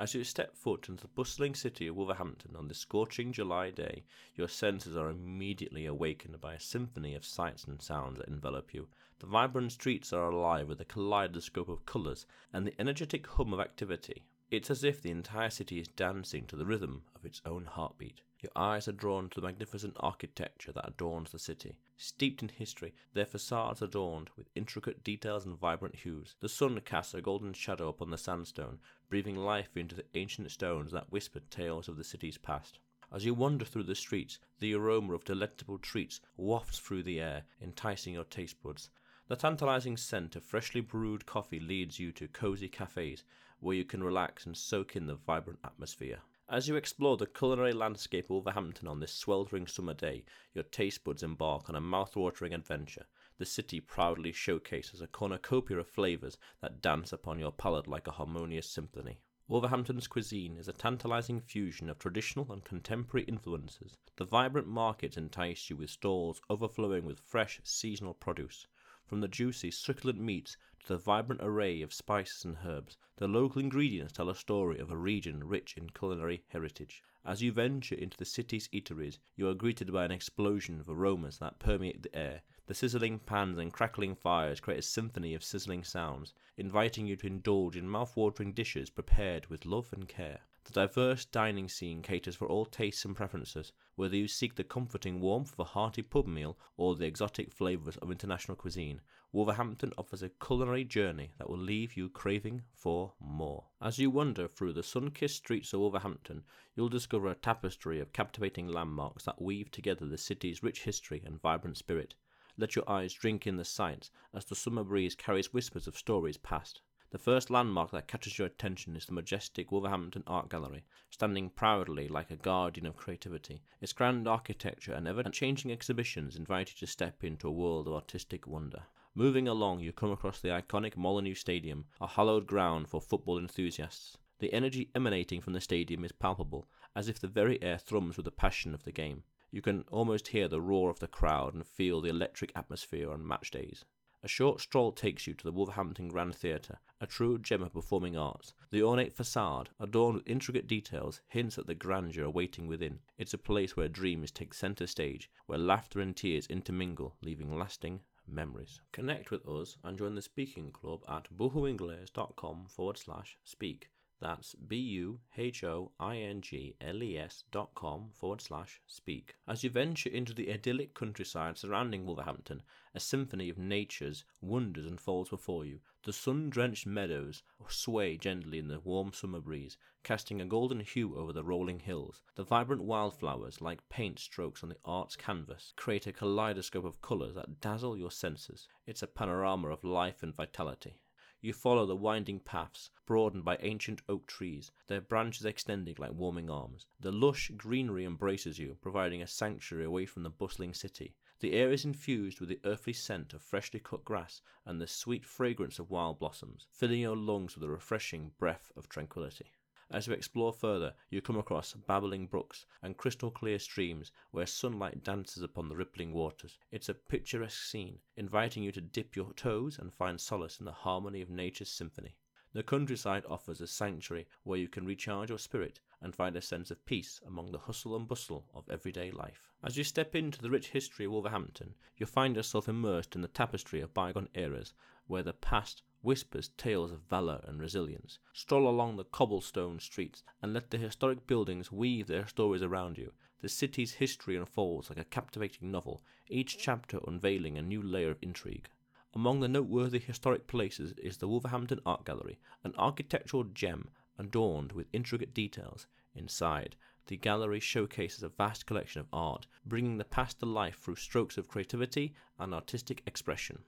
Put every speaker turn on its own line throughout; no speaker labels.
As you step foot into the bustling city of Wolverhampton on this scorching July day, your senses are immediately awakened by a symphony of sights and sounds that envelop you. The vibrant streets are alive with a kaleidoscope of colours and the energetic hum of activity. It's as if the entire city is dancing to the rhythm of its own heartbeat. Your eyes are drawn to the magnificent architecture that adorns the city. Steeped in history, their facades adorned with intricate details and vibrant hues. The sun casts a golden shadow upon the sandstone, breathing life into the ancient stones that whisper tales of the city's past. As you wander through the streets, the aroma of delectable treats wafts through the air, enticing your taste buds. The tantalizing scent of freshly brewed coffee leads you to cozy cafes where you can relax and soak in the vibrant atmosphere. As you explore the culinary landscape of Wolverhampton on this sweltering summer day, your taste buds embark on a mouth-watering adventure. The city proudly showcases a cornucopia of flavours that dance upon your palate like a harmonious symphony. Wolverhampton's cuisine is a tantalizing fusion of traditional and contemporary influences. The vibrant markets entice you with stalls overflowing with fresh, seasonal produce. From the juicy, succulent meats to the vibrant array of spices and herbs, the local ingredients tell a story of a region rich in culinary heritage. As you venture into the city's eateries, you are greeted by an explosion of aromas that permeate the air. The sizzling pans and crackling fires create a symphony of sizzling sounds, inviting you to indulge in mouth-watering dishes prepared with love and care. The diverse dining scene caters for all tastes and preferences, whether you seek the comforting warmth of a hearty pub meal or the exotic flavours of international cuisine. Wolverhampton offers a culinary journey that will leave you craving for more. As you wander through the sun kissed streets of Wolverhampton, you'll discover a tapestry of captivating landmarks that weave together the city's rich history and vibrant spirit. Let your eyes drink in the sights as the summer breeze carries whispers of stories past. The first landmark that catches your attention is the majestic Wolverhampton Art Gallery, standing proudly like a guardian of creativity. Its grand architecture and ever changing exhibitions invite you to step into a world of artistic wonder. Moving along, you come across the iconic Molineux Stadium, a hallowed ground for football enthusiasts. The energy emanating from the stadium is palpable, as if the very air thrums with the passion of the game. You can almost hear the roar of the crowd and feel the electric atmosphere on match days. A short stroll takes you to the Wolverhampton Grand Theatre, a true gem of performing arts. The ornate facade, adorned with intricate details, hints at the grandeur awaiting within. It's a place where dreams take centre stage, where laughter and tears intermingle, leaving lasting memories. Connect with us and join the speaking club at buhoingles.com forward slash speak. That's B U H O I N G L E S dot com forward slash speak. As you venture into the idyllic countryside surrounding Wolverhampton, a symphony of nature's wonders unfolds before you. The sun drenched meadows sway gently in the warm summer breeze, casting a golden hue over the rolling hills. The vibrant wildflowers, like paint strokes on the art's canvas, create a kaleidoscope of colours that dazzle your senses. It's a panorama of life and vitality. You follow the winding paths, broadened by ancient oak trees, their branches extending like warming arms. The lush greenery embraces you, providing a sanctuary away from the bustling city. The air is infused with the earthly scent of freshly cut grass and the sweet fragrance of wild blossoms, filling your lungs with a refreshing breath of tranquility. As you explore further, you come across babbling brooks and crystal clear streams where sunlight dances upon the rippling waters. It's a picturesque scene, inviting you to dip your toes and find solace in the harmony of nature's symphony. The countryside offers a sanctuary where you can recharge your spirit and find a sense of peace among the hustle and bustle of everyday life. As you step into the rich history of Wolverhampton, you find yourself immersed in the tapestry of bygone eras where the past whispers tales of valour and resilience. Stroll along the cobblestone streets and let the historic buildings weave their stories around you. The city's history unfolds like a captivating novel, each chapter unveiling a new layer of intrigue. Among the noteworthy historic places is the Wolverhampton Art Gallery, an architectural gem adorned with intricate details. Inside, the gallery showcases a vast collection of art, bringing the past to life through strokes of creativity and artistic expression.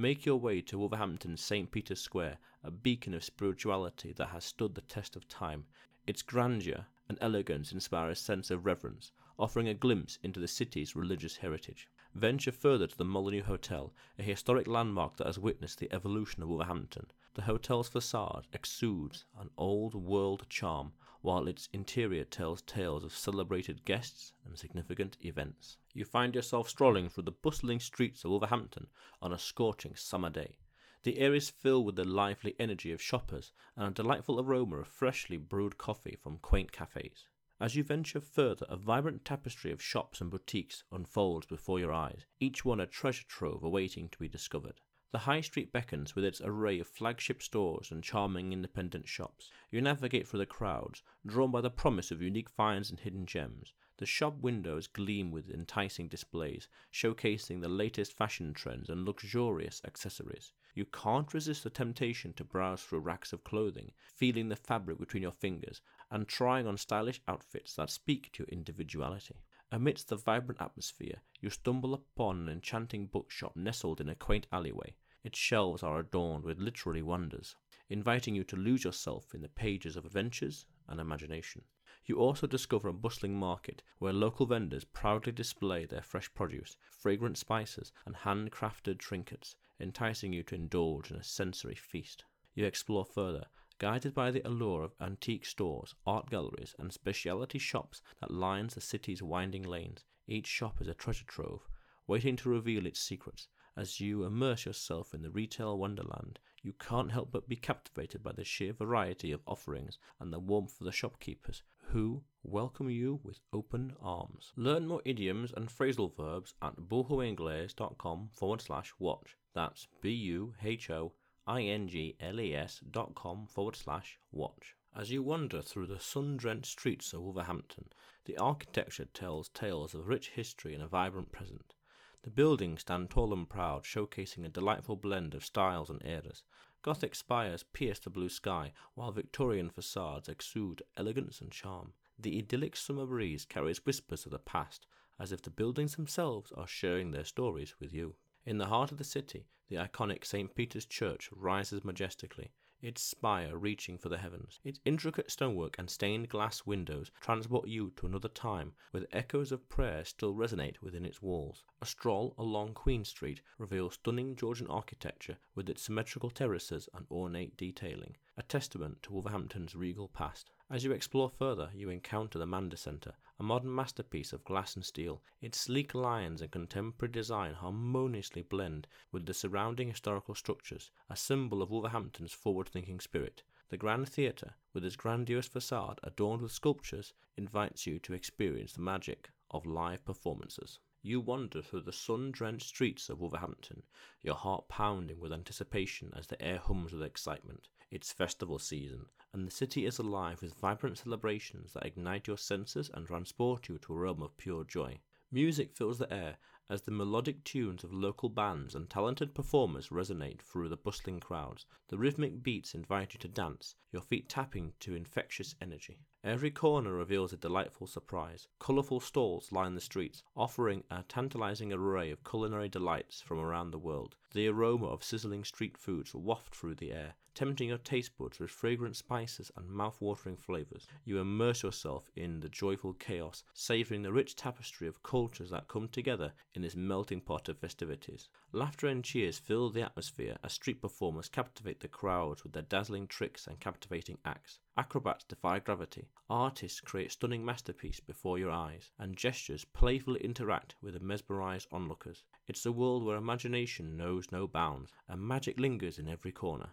Make your way to Wolverhampton's St. Peter's Square, a beacon of spirituality that has stood the test of time. Its grandeur and elegance inspire a sense of reverence, offering a glimpse into the city's religious heritage. Venture further to the Molineux Hotel, a historic landmark that has witnessed the evolution of Wolverhampton. The hotel's facade exudes an old world charm, while its interior tells tales of celebrated guests and significant events. You find yourself strolling through the bustling streets of Wolverhampton on a scorching summer day. The air is filled with the lively energy of shoppers and a delightful aroma of freshly brewed coffee from quaint cafes. As you venture further, a vibrant tapestry of shops and boutiques unfolds before your eyes, each one a treasure trove awaiting to be discovered. The High Street beckons with its array of flagship stores and charming independent shops. You navigate through the crowds, drawn by the promise of unique finds and hidden gems. The shop windows gleam with enticing displays, showcasing the latest fashion trends and luxurious accessories. You can't resist the temptation to browse through racks of clothing, feeling the fabric between your fingers and trying on stylish outfits that speak to your individuality. Amidst the vibrant atmosphere, you stumble upon an enchanting bookshop nestled in a quaint alleyway. Its shelves are adorned with literary wonders, inviting you to lose yourself in the pages of adventures and imagination. You also discover a bustling market where local vendors proudly display their fresh produce, fragrant spices, and handcrafted trinkets, enticing you to indulge in a sensory feast. You explore further, guided by the allure of antique stores, art galleries, and specialty shops that lines the city's winding lanes. Each shop is a treasure trove, waiting to reveal its secrets. As you immerse yourself in the retail wonderland, you can't help but be captivated by the sheer variety of offerings and the warmth of the shopkeepers, who welcome you with open arms. Learn more idioms and phrasal verbs at buhoingles.com forward slash watch. That's B U H O I-N-G-L-E-S dot com forward slash watch. As you wander through the sun-drenched streets of Wolverhampton, the architecture tells tales of rich history and a vibrant present. The buildings stand tall and proud, showcasing a delightful blend of styles and eras. Gothic spires pierce the blue sky, while Victorian facades exude elegance and charm. The idyllic summer breeze carries whispers of the past, as if the buildings themselves are sharing their stories with you. In the heart of the city, the iconic St. Peter's Church rises majestically, its spire reaching for the heavens. Its intricate stonework and stained glass windows transport you to another time where the echoes of prayer still resonate within its walls. A stroll along Queen Street reveals stunning Georgian architecture with its symmetrical terraces and ornate detailing, a testament to Wolverhampton's regal past. As you explore further, you encounter the Mander Centre, a modern masterpiece of glass and steel. Its sleek lines and contemporary design harmoniously blend with the surrounding historical structures, a symbol of Wolverhampton's forward thinking spirit. The Grand Theatre, with its grandiose facade adorned with sculptures, invites you to experience the magic of live performances. You wander through the sun drenched streets of Wolverhampton, your heart pounding with anticipation as the air hums with excitement. It's festival season, and the city is alive with vibrant celebrations that ignite your senses and transport you to a realm of pure joy. Music fills the air as the melodic tunes of local bands and talented performers resonate through the bustling crowds. The rhythmic beats invite you to dance, your feet tapping to infectious energy. Every corner reveals a delightful surprise. Colourful stalls line the streets, offering a tantalizing array of culinary delights from around the world. The aroma of sizzling street foods waft through the air, tempting your taste buds with fragrant spices and mouth-watering flavors. You immerse yourself in the joyful chaos, savoring the rich tapestry of cultures that come together in this melting pot of festivities. Laughter and cheers fill the atmosphere as street performers captivate the crowds with their dazzling tricks and captivating acts. Acrobats defy gravity. Artists create stunning masterpieces before your eyes, and gestures playfully interact with the mesmerized onlookers. It's a world where imagination knows no bounds, and magic lingers in every corner.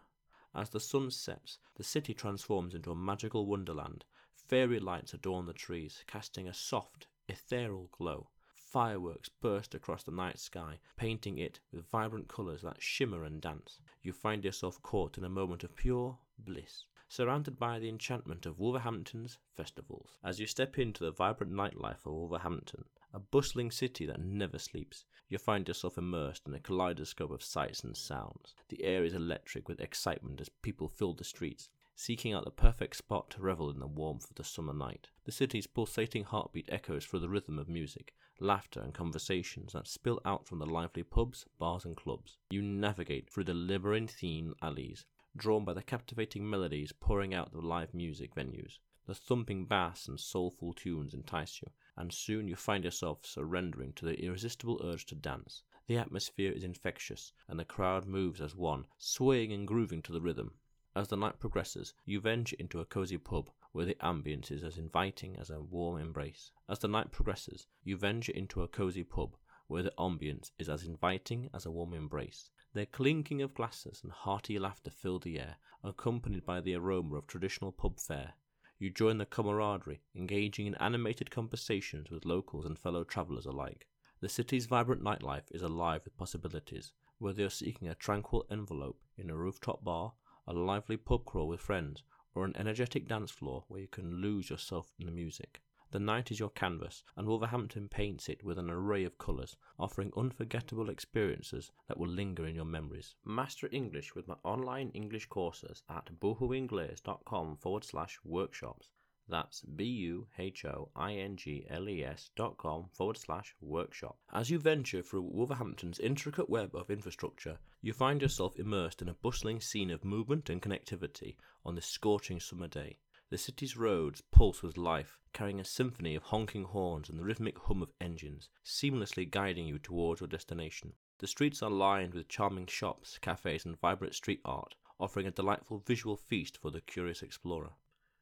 As the sun sets, the city transforms into a magical wonderland. Fairy lights adorn the trees, casting a soft, ethereal glow. Fireworks burst across the night sky, painting it with vibrant colours that shimmer and dance. You find yourself caught in a moment of pure bliss, surrounded by the enchantment of Wolverhampton's festivals. As you step into the vibrant nightlife of Wolverhampton, a bustling city that never sleeps, you find yourself immersed in a kaleidoscope of sights and sounds. The air is electric with excitement as people fill the streets, seeking out the perfect spot to revel in the warmth of the summer night. The city's pulsating heartbeat echoes through the rhythm of music, laughter, and conversations that spill out from the lively pubs, bars, and clubs. You navigate through the labyrinthine alleys, drawn by the captivating melodies pouring out the live music venues. The thumping bass and soulful tunes entice you, and soon you find yourself surrendering to the irresistible urge to dance. The atmosphere is infectious, and the crowd moves as one, swaying and grooving to the rhythm. As the night progresses, you venture into a cozy pub where the ambience is as inviting as a warm embrace. As the night progresses, you venture into a cozy pub where the ambience is as inviting as a warm embrace. Their clinking of glasses and hearty laughter fill the air, accompanied by the aroma of traditional pub fare. You join the camaraderie, engaging in animated conversations with locals and fellow travellers alike. The city's vibrant nightlife is alive with possibilities, whether you're seeking a tranquil envelope in a rooftop bar, a lively pub crawl with friends, or an energetic dance floor where you can lose yourself in the music. The night is your canvas, and Wolverhampton paints it with an array of colours, offering unforgettable experiences that will linger in your memories. Master English with my online English courses at buhoingles.com forward slash workshops. That's B U H O I N G L E S dot com forward slash workshop. As you venture through Wolverhampton's intricate web of infrastructure, you find yourself immersed in a bustling scene of movement and connectivity on this scorching summer day. The city's roads pulse with life, carrying a symphony of honking horns and the rhythmic hum of engines, seamlessly guiding you towards your destination. The streets are lined with charming shops, cafes, and vibrant street art, offering a delightful visual feast for the curious explorer.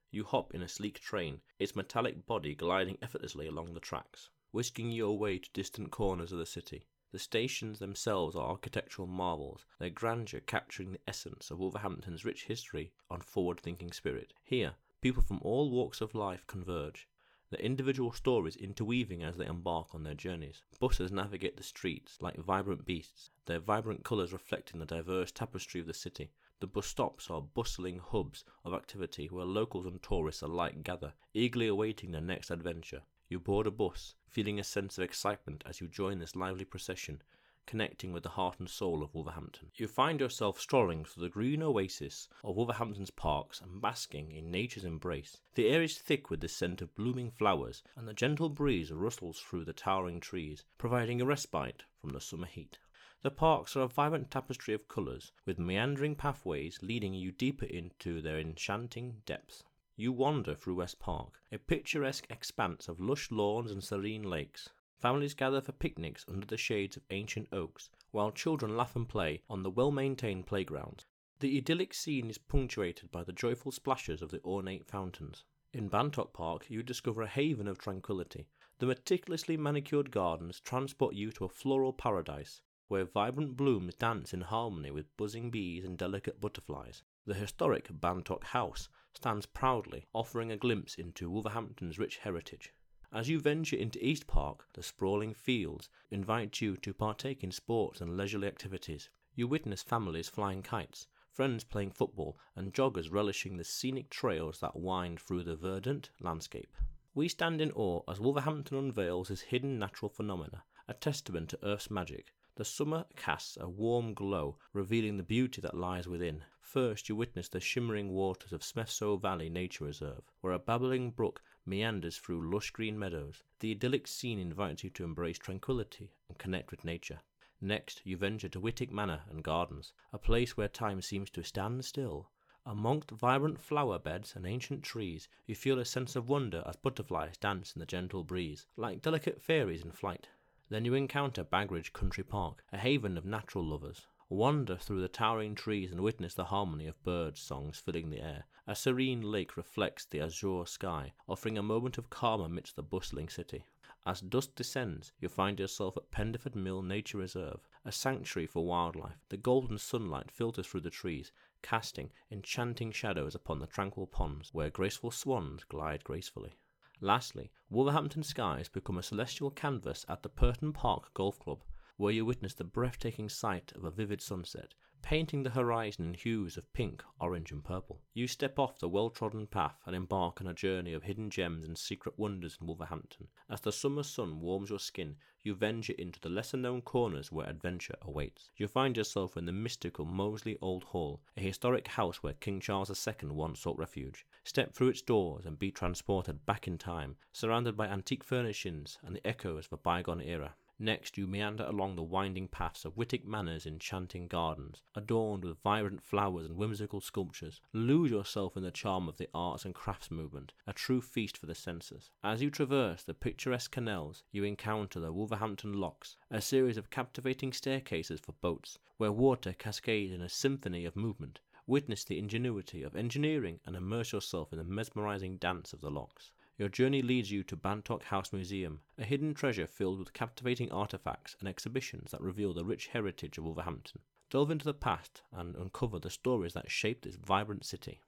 You hop in a sleek train, its metallic body gliding effortlessly along the tracks, whisking you away to distant corners of the city. The stations themselves are architectural marvels, their grandeur capturing the essence of Wolverhampton's rich history and forward thinking spirit. Here, People from all walks of life converge, their individual stories interweaving as they embark on their journeys. Buses navigate the streets like vibrant beasts, their vibrant colours reflecting the diverse tapestry of the city. The bus stops are bustling hubs of activity where locals and tourists alike gather, eagerly awaiting their next adventure. You board a bus, feeling a sense of excitement as you join this lively procession, connecting with the heart and soul of Wolverhampton. You find yourself strolling through the green oasis of Wolverhampton's parks and basking in nature's embrace. The air is thick with the scent of blooming flowers, and the gentle breeze rustles through the towering trees, providing a respite from the summer heat. The parks are a vibrant tapestry of colours, with meandering pathways leading you deeper into their enchanting depths. You wander through West Park, a picturesque expanse of lush lawns and serene lakes. Families gather for picnics under the shades of ancient oaks, while children laugh and play on the well maintained playgrounds. The idyllic scene is punctuated by the joyful splashes of the ornate fountains. In Bantock Park, you discover a haven of tranquility. The meticulously manicured gardens transport you to a floral paradise, where vibrant blooms dance in harmony with buzzing bees and delicate butterflies. The historic Bantock House stands proudly, offering a glimpse into Wolverhampton's rich heritage. As you venture into East Park, the sprawling fields invite you to partake in sports and leisurely activities. You witness families flying kites, friends playing football, and joggers relishing the scenic trails that wind through the verdant landscape. We stand in awe as Wolverhampton unveils this hidden natural phenomena, a testament to Earth's magic. The summer casts a warm glow, revealing the beauty that lies within. First, you witness the shimmering waters of Smestow Valley Nature Reserve, where a babbling brook meanders through lush green meadows. The idyllic scene invites you to embrace tranquility and connect with nature. Next, you venture to Wightwick Manor and Gardens, a place where time seems to stand still. Amongst vibrant flower beds and ancient trees, you feel a sense of wonder as butterflies dance in the gentle breeze, like delicate fairies in flight. Then you encounter Baggeridge Country Park, a haven of natural lovers. Wander through the towering trees and witness the harmony of birds' songs filling the air. A serene lake reflects the azure sky, offering a moment of calm amidst the bustling city. As dusk descends, you find yourself at Pendeford Mill Nature Reserve, a sanctuary for wildlife. The golden sunlight filters through the trees, casting enchanting shadows upon the tranquil ponds where graceful swans glide gracefully. Lastly, Wolverhampton skies become a celestial canvas at the Perton Park Golf Club, where you witness the breathtaking sight of a vivid sunset, painting the horizon in hues of pink, orange, and purple. You step off the well trodden path and embark on a journey of hidden gems and secret wonders in Wolverhampton. As the summer sun warms your skin, you venture into the lesser known corners where adventure awaits. You find yourself in the mystical Moseley Old Hall, a historic house where King Charles II once sought refuge. Step through its doors and be transported back in time, surrounded by antique furnishings and the echoes of a bygone era. Next, you meander along the winding paths of Wightwick Manor's enchanting gardens, adorned with vibrant flowers and whimsical sculptures. Lose yourself in the charm of the arts and crafts movement, a true feast for the senses. As you traverse the picturesque canals, you encounter the Wolverhampton Locks, a series of captivating staircases for boats, where water cascades in a symphony of movement. Witness the ingenuity of engineering and immerse yourself in the mesmerizing dance of the locks. Your journey leads you to Bantock House Museum, a hidden treasure filled with captivating artifacts and exhibitions that reveal the rich heritage of Wolverhampton. delve into the past and uncover the stories that shaped this vibrant city.